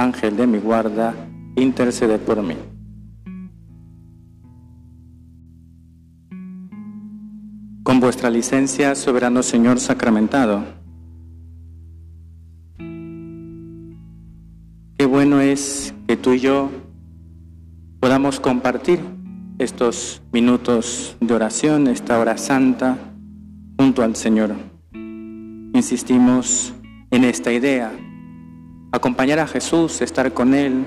Ángel de mi guarda, intercede por mí. Con vuestra licencia, soberano Señor sacramentado, qué bueno es que tú y yo podamos compartir estos minutos de oración, esta hora santa, junto al Señor. Insistimos en esta idea. Acompañar a Jesús, estar con Él,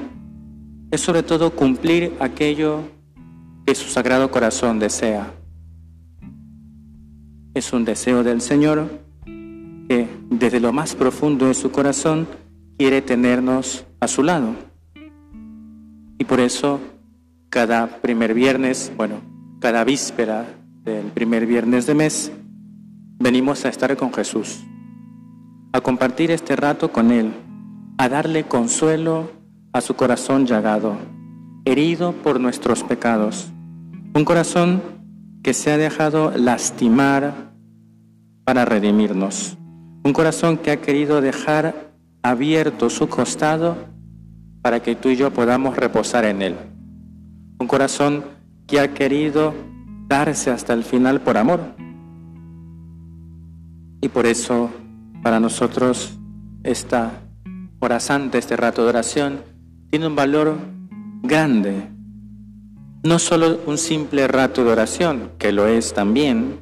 es sobre todo cumplir aquello que su sagrado corazón desea. Es un deseo del Señor que desde lo más profundo de su corazón quiere tenernos a su lado. Y por eso cada primer viernes, bueno, cada víspera del primer viernes de mes, venimos a estar con Jesús, a compartir este rato con Él, a darle consuelo a su corazón llagado, herido por nuestros pecados, un corazón que se ha dejado lastimar para redimirnos, un corazón que ha querido dejar abierto su costado para que tú y yo podamos reposar en Él. Un corazón que ha querido darse hasta el final por amor. Y por eso para nosotros esta hora santa, este rato de oración, tiene un valor grande. No solo un simple rato de oración, que lo es también,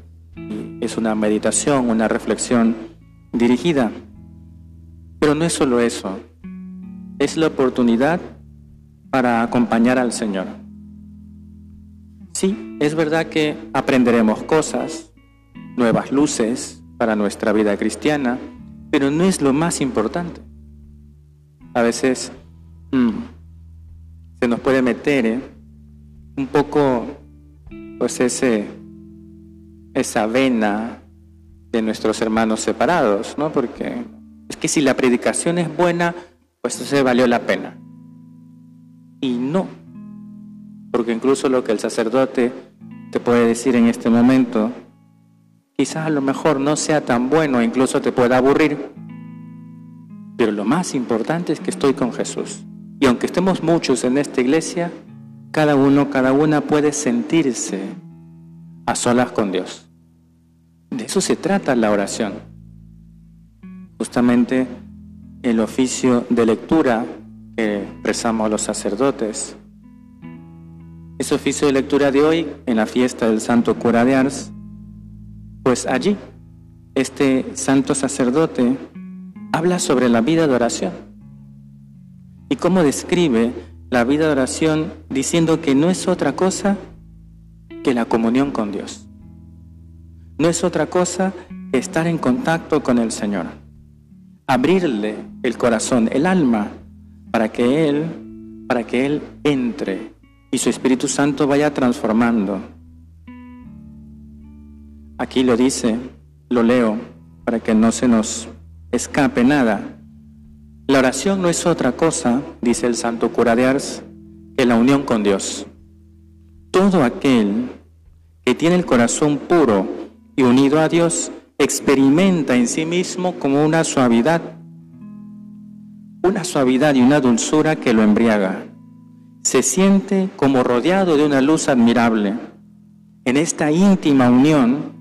es una meditación, una reflexión dirigida, pero no es solo eso, es la oportunidad para acompañar al Señor. Sí, es verdad que aprenderemos cosas, nuevas luces para nuestra vida cristiana, pero no es lo más importante. A veces mm, se nos puede meter ¿eh? un poco pues ese, esa vena de nuestros hermanos separados, ¿no? Porque es que si la predicación es buena, pues se valió la pena. Y no, porque incluso lo que el sacerdote te puede decir en este momento, quizás a lo mejor no sea tan bueno, incluso te pueda aburrir, pero lo más importante es que estoy con Jesús. Y aunque estemos muchos en esta iglesia, cada uno, cada una puede sentirse a solas con Dios. De eso se trata la oración. Justamente el oficio de lectura que rezamos los sacerdotes ese oficio de lectura de hoy en la fiesta del Santo Cura de Ars, pues allí este santo sacerdote habla sobre la vida de oración y cómo describe la vida de oración diciendo que no es otra cosa que la comunión con Dios. No es otra cosa que estar en contacto con el Señor. Abrirle el corazón, el alma, para que Él, para que Él entre y su Espíritu Santo vaya transformando. Aquí lo dice, lo leo para que no se nos escape nada. La oración no es otra cosa, dice el Santo Cura de Ars, que la unión con Dios. Todo aquel que tiene el corazón puro y unido a Dios experimenta en sí mismo como una suavidad, una suavidad y una dulzura que lo embriaga se siente como rodeado de una luz admirable. En esta íntima unión,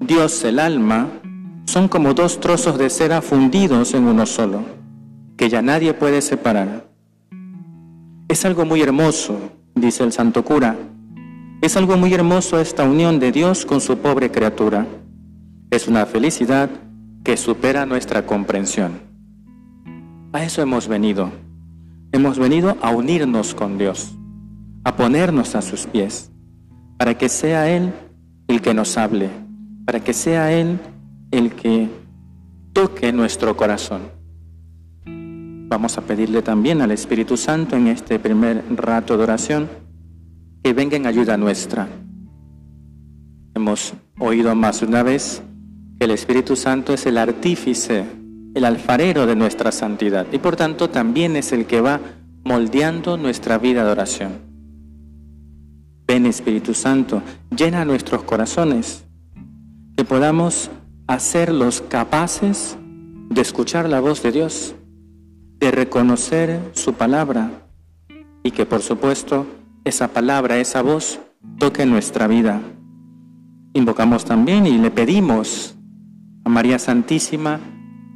Dios, el alma, son como dos trozos de cera fundidos en uno solo, que ya nadie puede separar. Es algo muy hermoso, dice el santo cura. Es algo muy hermoso esta unión de Dios con su pobre criatura. Es una felicidad que supera nuestra comprensión. A eso hemos venido Hemos venido a unirnos con Dios, a ponernos a sus pies, para que sea Él el que nos hable, para que sea Él el que toque nuestro corazón. Vamos a pedirle también al Espíritu Santo en este primer rato de oración que venga en ayuda nuestra. Hemos oído más una vez que el Espíritu Santo es el artífice, el alfarero de nuestra santidad y por tanto también es el que va moldeando nuestra vida de oración. Ven Espíritu Santo, llena nuestros corazones, que podamos hacerlos capaces de escuchar la voz de Dios, de reconocer su palabra y que por supuesto esa palabra, esa voz toque nuestra vida. Invocamos también y le pedimos a María Santísima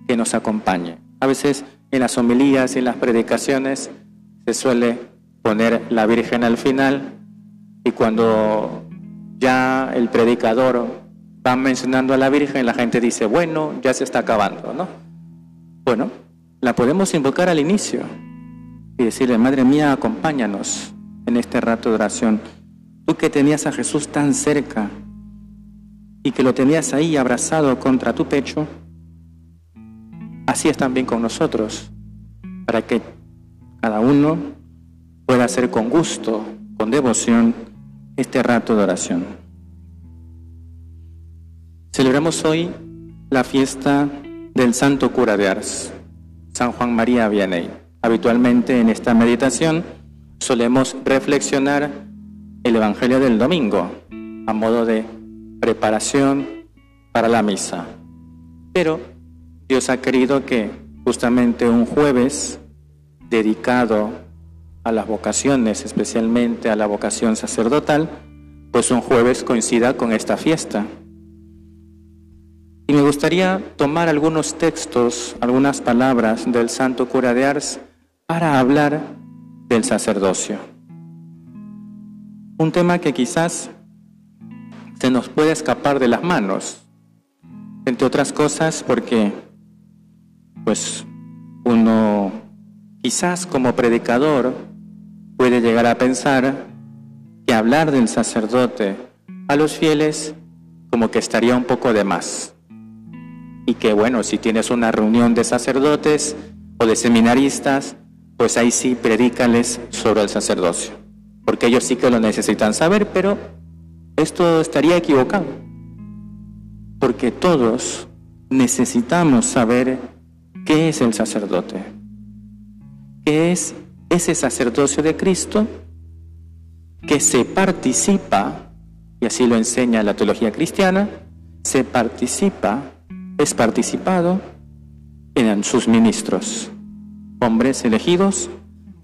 que nos acompañe. A veces en las homilías y en las predicaciones se suele poner la Virgen al final y cuando ya el predicador va mencionando a la Virgen, la gente dice, bueno, ya se está acabando, ¿no? Bueno, la podemos invocar al inicio y decirle, Madre mía, acompáñanos en este rato de oración. Tú que tenías a Jesús tan cerca y que lo tenías ahí abrazado contra tu pecho, así es también con nosotros, para que cada uno pueda hacer con gusto, con devoción, este rato de oración. Celebramos hoy la fiesta del Santo Cura de Ars, San Juan María Vianney. Habitualmente en esta meditación solemos reflexionar el Evangelio del domingo a modo de preparación para la misa. Pero Dios ha querido que justamente un jueves dedicado a las vocaciones, especialmente a la vocación sacerdotal, pues un jueves coincida con esta fiesta. Y me gustaría tomar algunos textos, algunas palabras del santo cura de Ars para hablar del sacerdocio. Un tema que quizás se nos puede escapar de las manos, entre otras cosas porque pues uno quizás como predicador puede llegar a pensar que hablar del sacerdote a los fieles como que estaría un poco de más. Y que bueno, si tienes una reunión de sacerdotes o de seminaristas, pues ahí sí predícales sobre el sacerdocio, porque ellos sí que lo necesitan saber, pero esto estaría equivocado, porque todos necesitamos saber qué es el sacerdote, qué es ese sacerdocio de Cristo que se participa, y así lo enseña la teología cristiana, se participa, es participado en sus ministros, hombres elegidos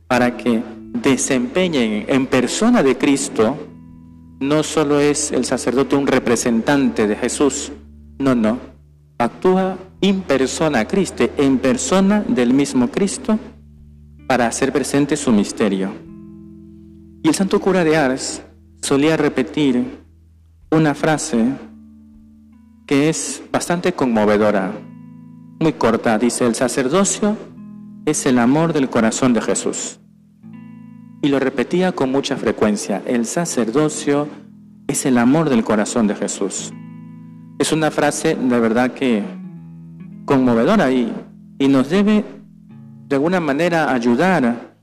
para que desempeñen en persona de Cristo, no solo es el sacerdote un representante de Jesús, no, no, actúa in persona Cristo, en persona del mismo Cristo, para hacer presente su misterio. Y el santo cura de Ars solía repetir una frase que es bastante conmovedora, muy corta. Dice, el sacerdocio es el amor del corazón de Jesús. Y lo repetía con mucha frecuencia, el sacerdocio es el amor del corazón de Jesús. Es una frase de verdad que conmovedora y, y nos debe de alguna manera ayudar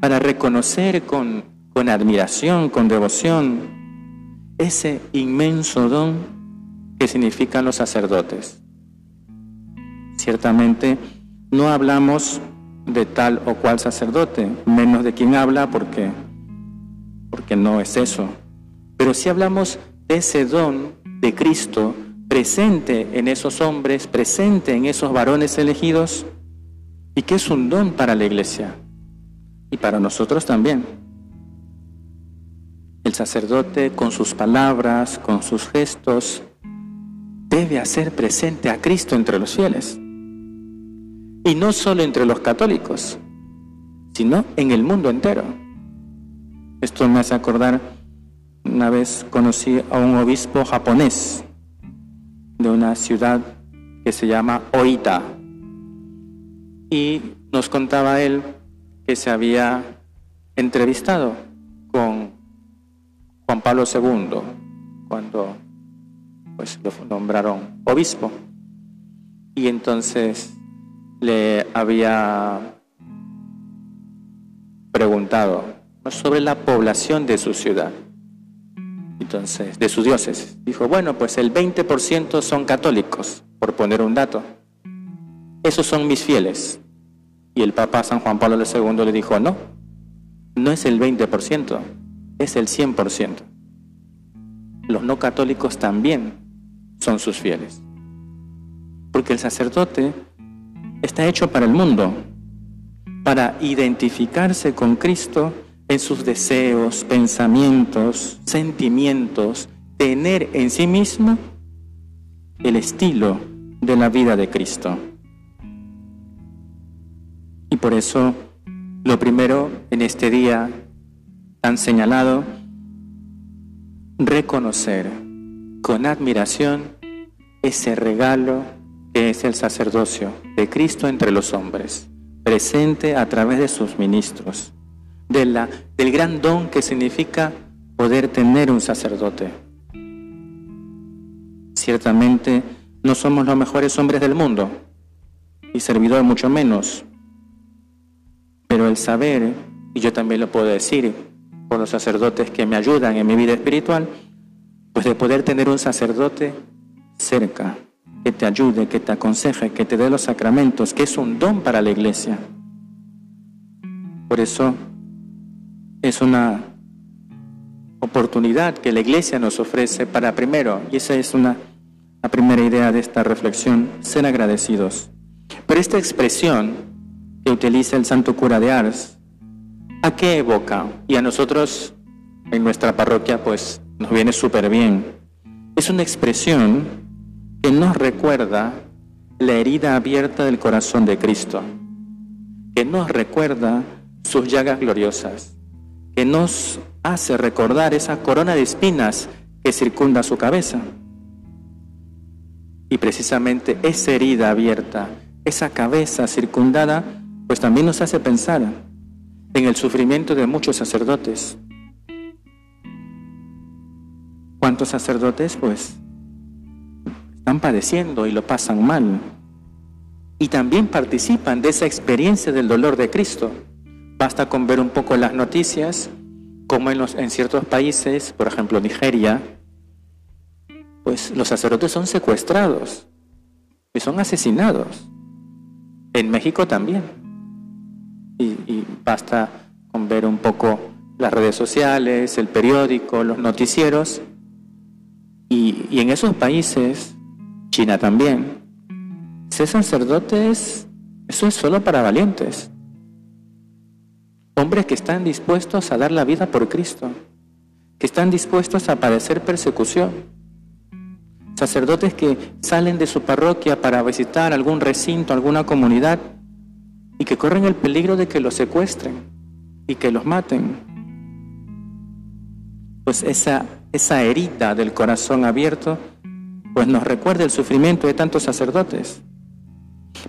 para reconocer con, con admiración, con devoción, ese inmenso don que significan los sacerdotes. Ciertamente no hablamos de tal o cual sacerdote, menos de quien habla porque, porque no es eso. Pero si hablamos de ese don de Cristo presente en esos hombres, presente en esos varones elegidos, y que es un don para la iglesia y para nosotros también. El sacerdote con sus palabras, con sus gestos, debe hacer presente a Cristo entre los fieles. Y no solo entre los católicos, sino en el mundo entero. Esto me hace acordar, una vez conocí a un obispo japonés de una ciudad que se llama Oita, y nos contaba él que se había entrevistado con Juan Pablo II cuando pues lo nombraron obispo y entonces le había preguntado sobre la población de su ciudad, entonces, de sus dioses. Dijo, bueno, pues el 20% son católicos, por poner un dato. Esos son mis fieles. Y el Papa San Juan Pablo II le dijo, no, no es el 20%, es el 100%. Los no católicos también son sus fieles. Porque el sacerdote está hecho para el mundo, para identificarse con Cristo en sus deseos, pensamientos, sentimientos, tener en sí mismo el estilo de la vida de Cristo. Y por eso lo primero en este día tan señalado, reconocer con admiración ese regalo que es el sacerdocio de Cristo entre los hombres, presente a través de sus ministros, de del gran don que significa poder tener un sacerdote. Ciertamente no somos los mejores hombres del mundo y servidor mucho menos, pero el saber, y yo también lo puedo decir por los sacerdotes que me ayudan en mi vida espiritual, pues de poder tener un sacerdote cerca, que te ayude, que te aconseje, que te dé los sacramentos, que es un don para la iglesia. Por eso es una oportunidad que la iglesia nos ofrece para primero, y esa es una la primera idea de esta reflexión, ser agradecidos. Pero esta expresión que utiliza el santo cura de Ars, ¿a qué evoca? Y a nosotros en nuestra parroquia pues nos viene súper bien. Es una expresión que nos recuerda la herida abierta del corazón de Cristo, que nos recuerda sus llagas gloriosas, que nos hace recordar esa corona de espinas que circunda su cabeza. Y precisamente esa herida abierta, esa cabeza circundada, pues también nos hace pensar en el sufrimiento de muchos sacerdotes. ¿Cuántos sacerdotes pues están padeciendo y lo pasan mal? Y también participan de esa experiencia del dolor de Cristo. Basta con ver un poco las noticias, como en, en ciertos países, por ejemplo Nigeria, pues los sacerdotes son secuestrados y son asesinados. En México también y, basta con ver un poco las redes sociales, el periódico, los noticieros, y, en esos países, China también, ser sacerdotes, eso es solo para valientes. Hombres que están dispuestos a dar la vida por Cristo, que están dispuestos a padecer persecución. Sacerdotes que salen de su parroquia para visitar algún recinto, alguna comunidad y que corren el peligro de que los secuestren y que los maten. Pues esa, esa herida del corazón abierto, pues nos recuerda el sufrimiento de tantos sacerdotes.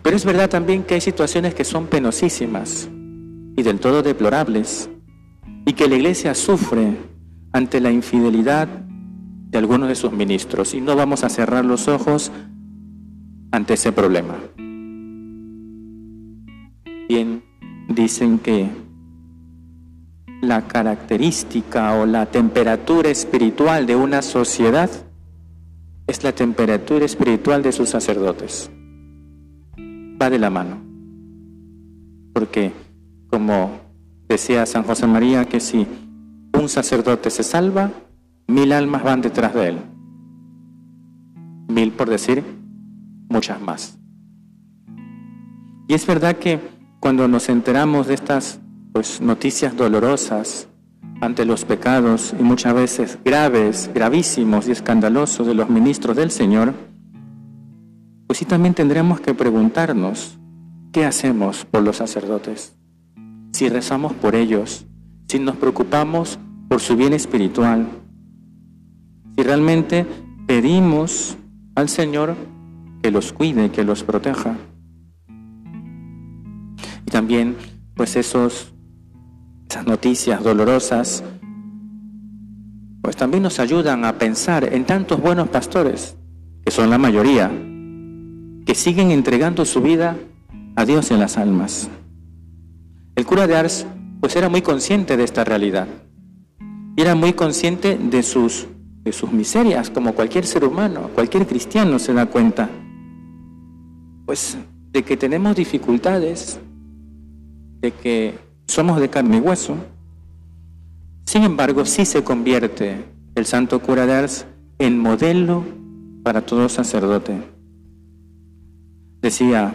Pero es verdad también que hay situaciones que son penosísimas y del todo deplorables y que la iglesia sufre ante la infidelidad de algunos de sus ministros y no vamos a cerrar los ojos ante ese problema. Bien, dicen que la característica o la temperatura espiritual de una sociedad es la temperatura espiritual de sus sacerdotes. Va de la mano. Porque, como decía San José María, que si un sacerdote se salva, mil almas van detrás de él. Mil por decir, muchas más. Y es verdad que cuando nos enteramos de estas pues, noticias dolorosas ante los pecados y muchas veces graves, gravísimos y escandalosos de los ministros del Señor, pues sí también tendremos que preguntarnos, ¿qué hacemos por los sacerdotes? Si rezamos por ellos, si nos preocupamos por su bien espiritual, si realmente pedimos al Señor que los cuide, que los proteja. Y también, pues esos, esas noticias dolorosas, pues también nos ayudan a pensar en tantos buenos pastores, que son la mayoría, que siguen entregando su vida a Dios en las almas. El cura de Ars pues era muy consciente de esta realidad. Era muy consciente de sus, de sus miserias, como cualquier ser humano, cualquier cristiano se da cuenta. Pues de que tenemos dificultades, de que somos de carne y hueso. Sin embargo, sí se convierte el santo cura de Ars en modelo para todo sacerdote. Decía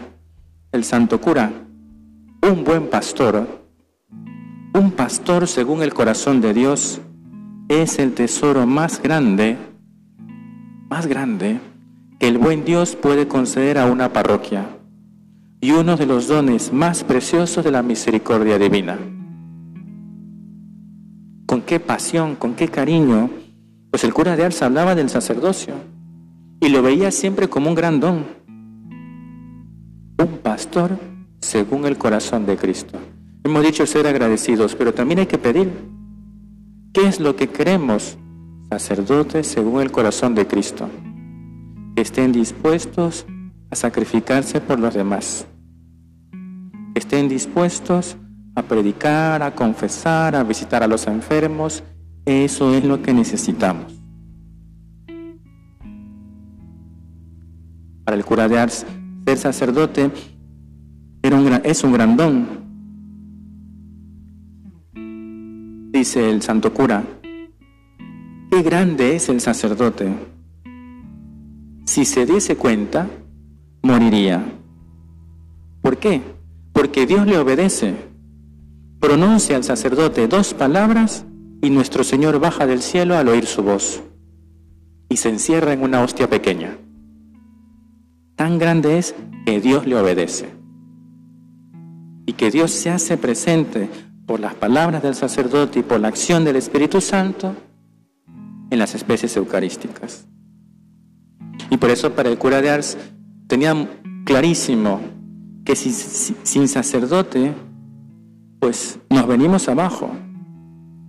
el santo cura, un buen pastor, un pastor según el corazón de Dios, es el tesoro más grande, más grande que el buen Dios puede conceder a una parroquia y uno de los dones más preciosos de la misericordia divina. Con qué pasión, con qué cariño, pues el cura de Ars hablaba del sacerdocio y lo veía siempre como un gran don. Un pastor según el corazón de Cristo. Hemos dicho ser agradecidos, pero también hay que pedir. ¿Qué es lo que queremos? Sacerdotes según el corazón de Cristo. Que estén dispuestos a sacrificarse por los demás estén dispuestos a predicar, a confesar, a visitar a los enfermos. Eso es lo que necesitamos. Para el cura de Ars, ser sacerdote es un gran don. Dice el santo cura, qué grande es el sacerdote. Si se diese cuenta, moriría. ¿Por qué? Porque Dios le obedece. Pronuncia al sacerdote dos palabras y nuestro Señor baja del cielo al oír su voz y se encierra en una hostia pequeña. Tan grande es que Dios le obedece y que Dios se hace presente por las palabras del sacerdote y por la acción del Espíritu Santo en las especies eucarísticas. Y por eso para el cura de Ars tenía clarísimo que sin, sacerdote, pues nos venimos abajo.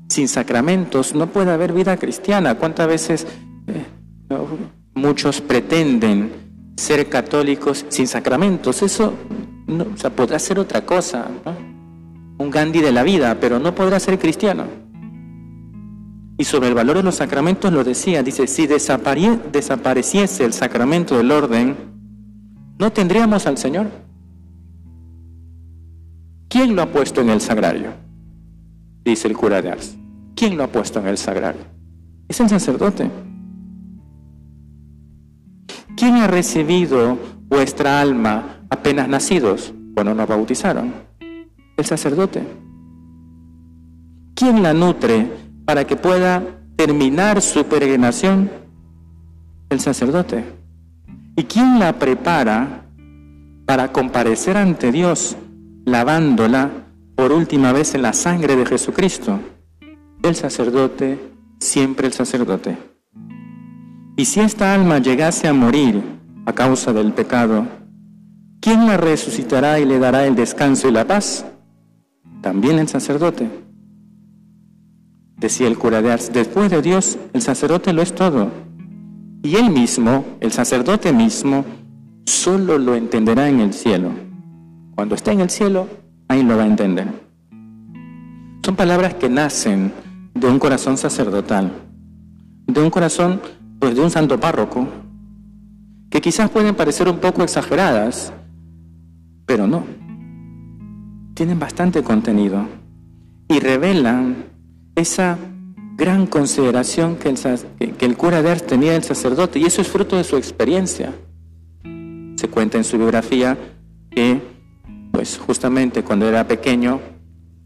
Sin sacramentos no puede haber vida cristiana. ¿Cuántas veces eh, muchos pretenden ser católicos sin sacramentos? Eso no, o podrá ser otra cosa, un Gandhi de la vida, pero no podrá ser cristiano. Y sobre el valor de los sacramentos lo decía, dice, si desapareciese el sacramento del orden, no tendríamos al Señor. ¿Quién lo ha puesto en el sagrario? Dice el cura de Ars. ¿Quién lo ha puesto en el sagrario? Es el sacerdote. ¿Quién ha recibido vuestra alma apenas nacidos cuando nos bautizaron? El sacerdote. ¿Quién la nutre para que pueda terminar su peregrinación? El sacerdote. ¿Y quién la prepara para comparecer ante Dios lavándola por última vez en la sangre de Jesucristo. El sacerdote, siempre el sacerdote. Y si esta alma llegase a morir a causa del pecado, ¿quién la resucitará y le dará el descanso y la paz? También el sacerdote. Decía el cura de Ars, después de Dios, el sacerdote lo es todo. Y él mismo, el sacerdote mismo, solo lo entenderá en el cielo. Cuando esté en el cielo, ahí lo va a entender. Son palabras que nacen de un corazón sacerdotal, de un corazón, pues de un santo párroco, que quizás pueden parecer un poco exageradas, pero no. Tienen bastante contenido y revelan esa gran consideración que el, que el cura de tenía del sacerdote, y eso es fruto de su experiencia. Se cuenta en su biografía que pues justamente cuando era pequeño,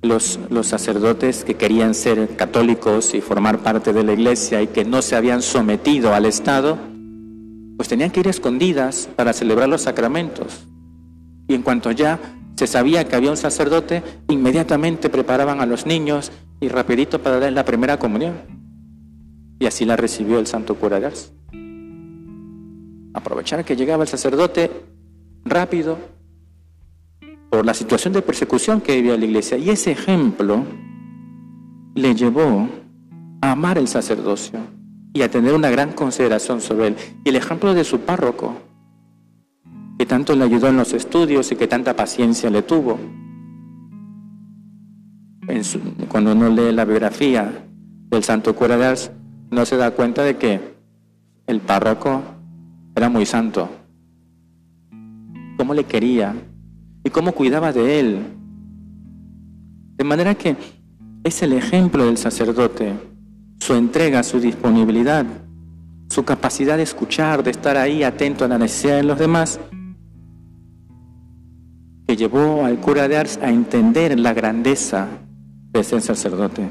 los, los, sacerdotes que querían ser católicos y formar parte de la iglesia y que no se habían sometido al Estado, pues tenían que ir escondidas para celebrar los sacramentos. Y en cuanto ya se sabía que había un sacerdote, inmediatamente preparaban a los niños y rapidito para dar la primera comunión. Y así la recibió el santo cura de Ars. Aprovechar que llegaba el sacerdote rápido, por la situación de persecución que vivía la iglesia. Y ese ejemplo le llevó a amar el sacerdocio y a tener una gran consideración sobre él. Y el ejemplo de su párroco, que tanto le ayudó en los estudios y que tanta paciencia le tuvo. cuando uno lee la biografía del santo cura de no se da cuenta de que el párroco era muy santo. Cómo le quería y cómo cuidaba de él. De manera que es el ejemplo del sacerdote, su entrega, su disponibilidad, su capacidad de escuchar, de estar ahí atento a la necesidad de los demás, que llevó al cura de Ars a entender la grandeza de ese sacerdote.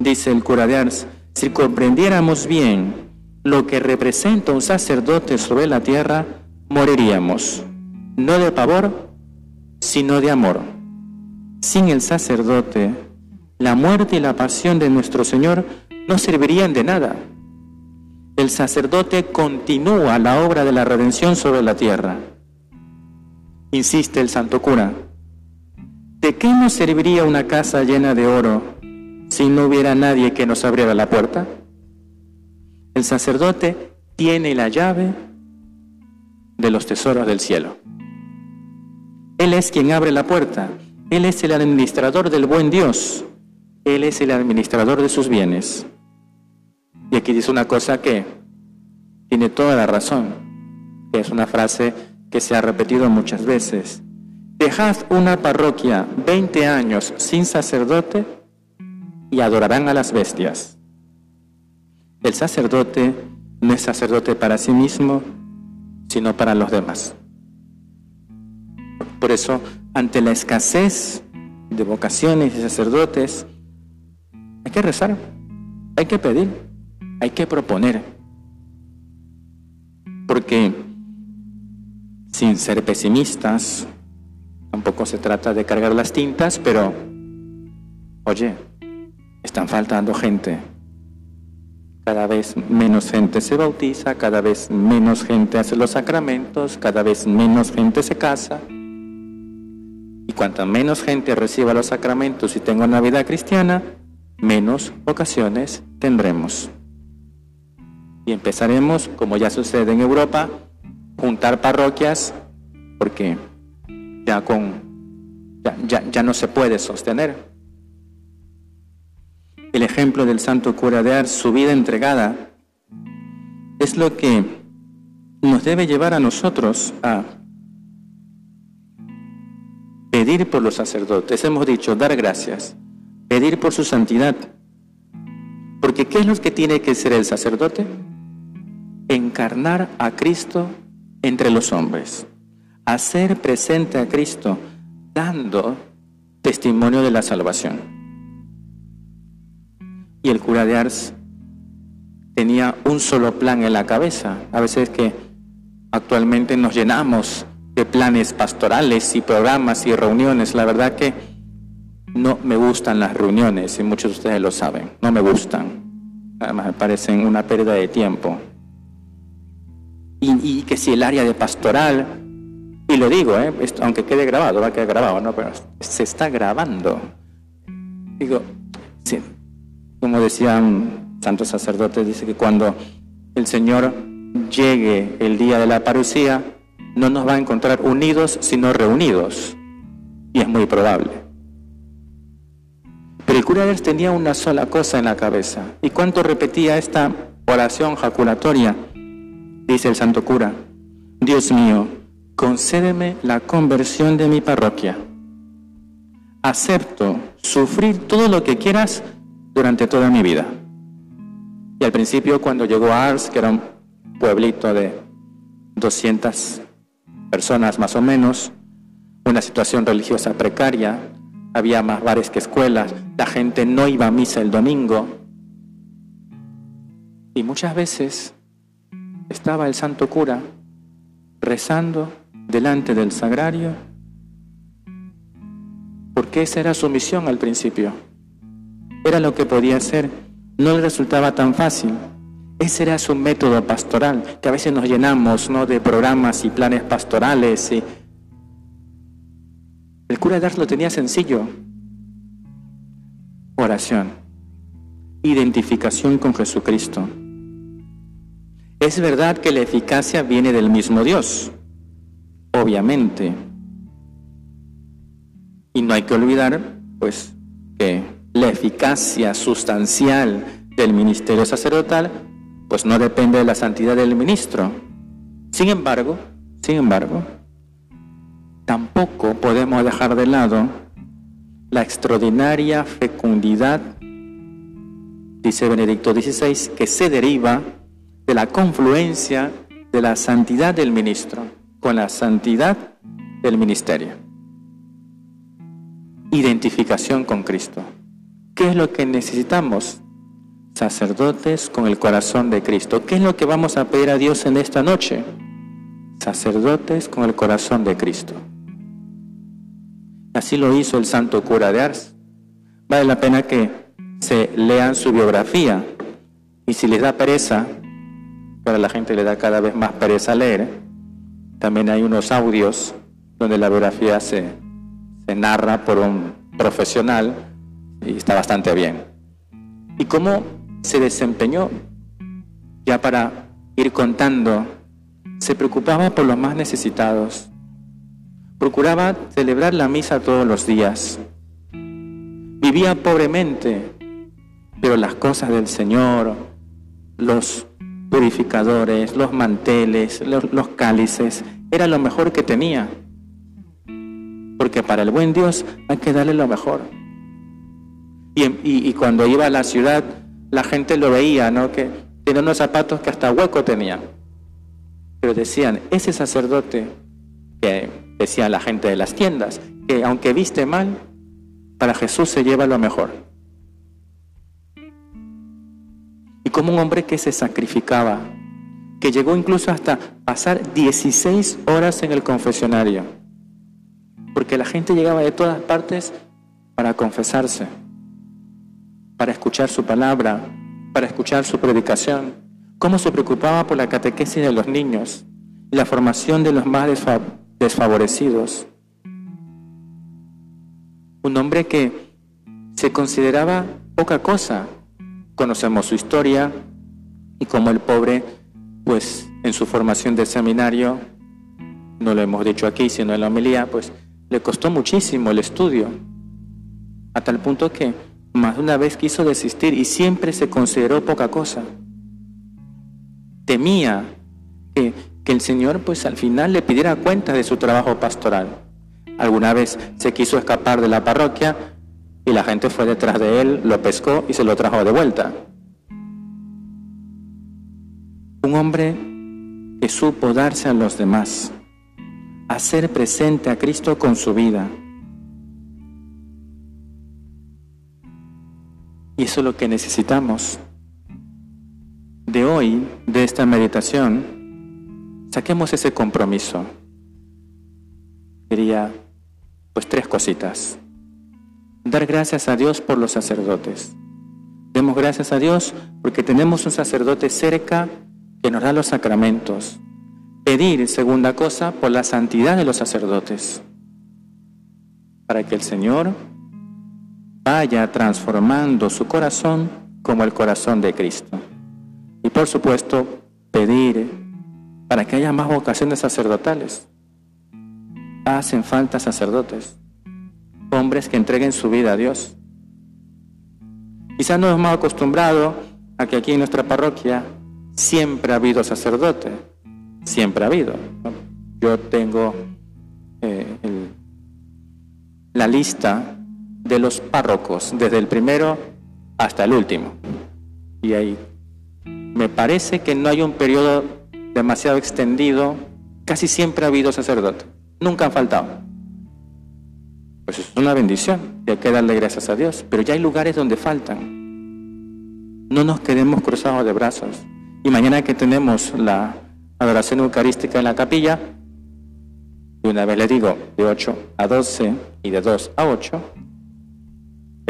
Dice el cura de Ars, si comprendiéramos bien lo que representa un sacerdote sobre la tierra, moriríamos, no de pavor, sino de amor. Sin el sacerdote, la muerte y la pasión de nuestro Señor no servirían de nada. El sacerdote continúa la obra de la redención sobre la tierra. Insiste el santo cura, ¿de qué nos serviría una casa llena de oro si no hubiera nadie que nos abriera la puerta? El sacerdote tiene la llave de los tesoros del cielo. Él es quien abre la puerta. Él es el administrador del buen Dios. Él es el administrador de sus bienes. Y aquí dice una cosa que tiene toda la razón, que es una frase que se ha repetido muchas veces. Dejad una parroquia 20 años sin sacerdote y adorarán a las bestias. El sacerdote no es sacerdote para sí mismo, sino para los demás. Por eso, ante la escasez de vocaciones y sacerdotes, hay que rezar, hay que pedir, hay que proponer. Porque sin ser pesimistas, tampoco se trata de cargar las tintas, pero, oye, están faltando gente. Cada vez menos gente se bautiza, cada vez menos gente hace los sacramentos, cada vez menos gente se casa. Y cuanta menos gente reciba los sacramentos y tenga una vida cristiana, menos ocasiones tendremos. Y empezaremos, como ya sucede en Europa, juntar parroquias porque ya con ya, ya no se puede sostener. El ejemplo del santo cura de Ars, su vida entregada, es lo que nos debe llevar a nosotros a pedir por los sacerdotes. Hemos dicho, dar gracias, pedir por su santidad. Porque ¿qué es lo que tiene que ser el sacerdote? Encarnar a Cristo entre los hombres, hacer presente a Cristo, dando testimonio de la salvación. Y el cura de Ars tenía un solo plan en la cabeza. A veces que actualmente nos llenamos de planes pastorales y programas y reuniones. La verdad que no me gustan las reuniones y muchos de ustedes lo saben. No me gustan. Además me parecen una pérdida de tiempo. Y, que si el área de pastoral, y lo digo, ¿eh? aunque quede grabado, va a quedar grabado, ¿no? Pero se está grabando. Digo, sí, como decían santos sacerdotes, dice que cuando el Señor llegue el día de la parucía, no nos va a encontrar unidos, sino reunidos. Y es muy probable. Pero el cura tenía una sola cosa en la cabeza. ¿Y cuánto repetía esta oración jaculatoria? Dice el santo cura, Dios mío, concédeme la conversión de mi parroquia. Acepto sufrir todo lo que quieras durante toda mi vida. Y al principio cuando llegó a Ars, que era un pueblito de 200 personas más o menos, una situación religiosa precaria, había más bares que escuelas, la gente no iba a misa el domingo. Y muchas veces estaba el santo cura rezando delante del sagrario, porque esa era su misión al principio era lo que podía hacer, no le resultaba tan fácil. Ese era su método pastoral, que a veces nos llenamos ¿no? de programas y planes pastorales. El cura de Ars lo tenía sencillo. Oración, identificación con Jesucristo. Es verdad que la eficacia viene del mismo Dios, obviamente. Y no hay que olvidar, pues, que la eficacia sustancial del ministerio sacerdotal pues no depende de la santidad del ministro. Sin embargo, sin embargo, tampoco podemos dejar de lado la extraordinaria fecundidad, dice Benedicto XVI, que se deriva de la confluencia de la santidad del ministro con la santidad del ministerio. Identificación con Cristo. ¿Qué es lo que necesitamos? Sacerdotes con el corazón de Cristo. ¿Qué es lo que vamos a pedir a Dios en esta noche? Sacerdotes con el corazón de Cristo. Así lo hizo el santo cura de Ars. Vale la pena que se lean su biografía. Y si les da pereza, pero a la gente le da cada vez más pereza leer, también hay unos audios donde la biografía se, se narra por un profesional y está bastante bien. Y cómo se desempeñó, ya para ir contando, se preocupaba por los más necesitados, procuraba celebrar la misa todos los días, vivía pobremente, pero las cosas del Señor, los purificadores, los manteles, los, cálices, era lo mejor que tenía. Porque para el buen Dios hay que darle lo mejor. Y, cuando iba a la ciudad, la gente lo veía, ¿no? Que tenía unos zapatos que hasta hueco tenía. Pero decían, ese sacerdote, que decía la gente de las tiendas, que aunque viste mal, para Jesús se lleva lo mejor. Y como un hombre que se sacrificaba, que llegó incluso hasta pasar 16 horas en el confesionario, porque la gente llegaba de todas partes para confesarse, para escuchar su palabra, para escuchar su predicación, cómo se preocupaba por la catequesis de los niños y la formación de los más desfavorecidos. Un hombre que se consideraba poca cosa Conocemos su historia y como el pobre, pues en su formación de seminario, no lo hemos dicho aquí, sino en la homilía, pues le costó muchísimo el estudio, a tal punto que más una vez quiso desistir y siempre se consideró poca cosa. Temía que, que el Señor pues al final le pidiera cuenta de su trabajo pastoral. Alguna vez se quiso escapar de la parroquia y la gente fue detrás de él, lo pescó y se lo trajo de vuelta. Un hombre que supo darse a los demás, hacer presente a Cristo con su vida. Y eso es lo que necesitamos. De hoy, de esta meditación, saquemos ese compromiso. Diría, pues tres cositas dar gracias a Dios por los sacerdotes. Demos gracias a Dios porque tenemos un sacerdote cerca que nos da los sacramentos. Pedir, segunda cosa, por la santidad de los sacerdotes, para que el Señor vaya transformando su corazón como el corazón de Cristo. Y por supuesto, pedir para que haya más vocaciones sacerdotales. Hacen falta sacerdotes hombres que entreguen su vida a Dios. Quizás nos hemos acostumbrado a que aquí en nuestra parroquia siempre ha habido sacerdote, siempre ha habido. Yo tengo eh, la lista de los párrocos, desde el primero hasta el último. Y ahí me parece que no hay un periodo demasiado extendido, casi siempre ha habido sacerdote, nunca han faltado. Pues es una bendición y hay que darle gracias a Dios. Pero ya hay lugares donde faltan. No nos quedemos cruzados de brazos. Y mañana que tenemos la adoración eucarística en la capilla, y una vez le digo, de 8 a 12 y de 2 a 8,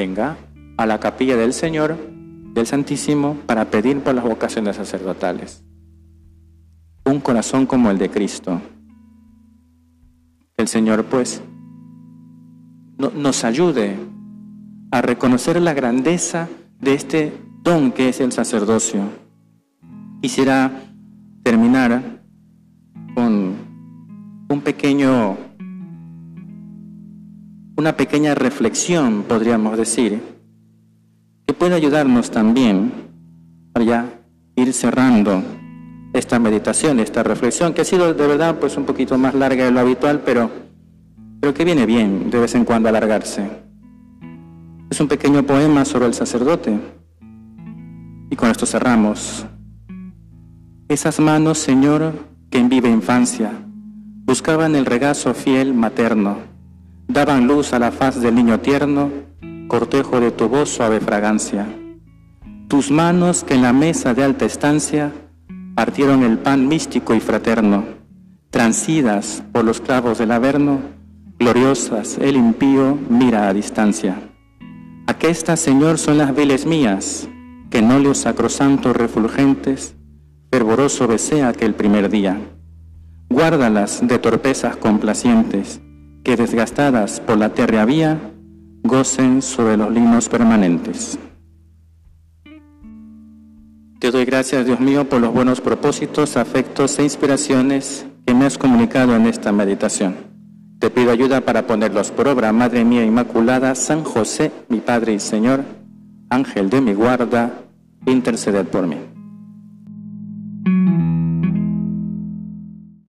venga a la capilla del Señor, del Santísimo, para pedir por las vocaciones sacerdotales. Un corazón como el de Cristo. El Señor, pues, nos ayude a reconocer la grandeza de este don que es el sacerdocio. Quisiera terminar con un pequeño, una pequeña reflexión, podríamos decir, que puede ayudarnos también para ya ir cerrando esta meditación, esta reflexión, que ha sido de verdad pues un poquito más larga de lo habitual, pero, pero que viene bien de vez en cuando alargarse. Es un pequeño poema sobre el sacerdote. Y con esto cerramos. Esas manos, Señor, que en viva infancia buscaban el regazo fiel materno, daban luz a la faz del niño tierno, cortejo de tu voz suave fragancia. Tus manos que en la mesa de alta estancia partieron el pan místico y fraterno, transidas por los clavos del Averno, gloriosas el impío mira a distancia. Aquestas, Señor, son las viles mías, que no los sacrosantos refulgentes, fervoroso besé aquel primer día. Guárdalas de torpezas complacientes, que desgastadas por la tierra vía, gocen sobre los linos permanentes. Te doy gracias, Dios mío, por los buenos propósitos, afectos e inspiraciones que me has comunicado en esta meditación. Te pido ayuda para ponerlos por obra, Madre mía Inmaculada, San José, mi Padre y Señor, Ángel de mi guarda, interceded por mí.